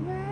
Bye.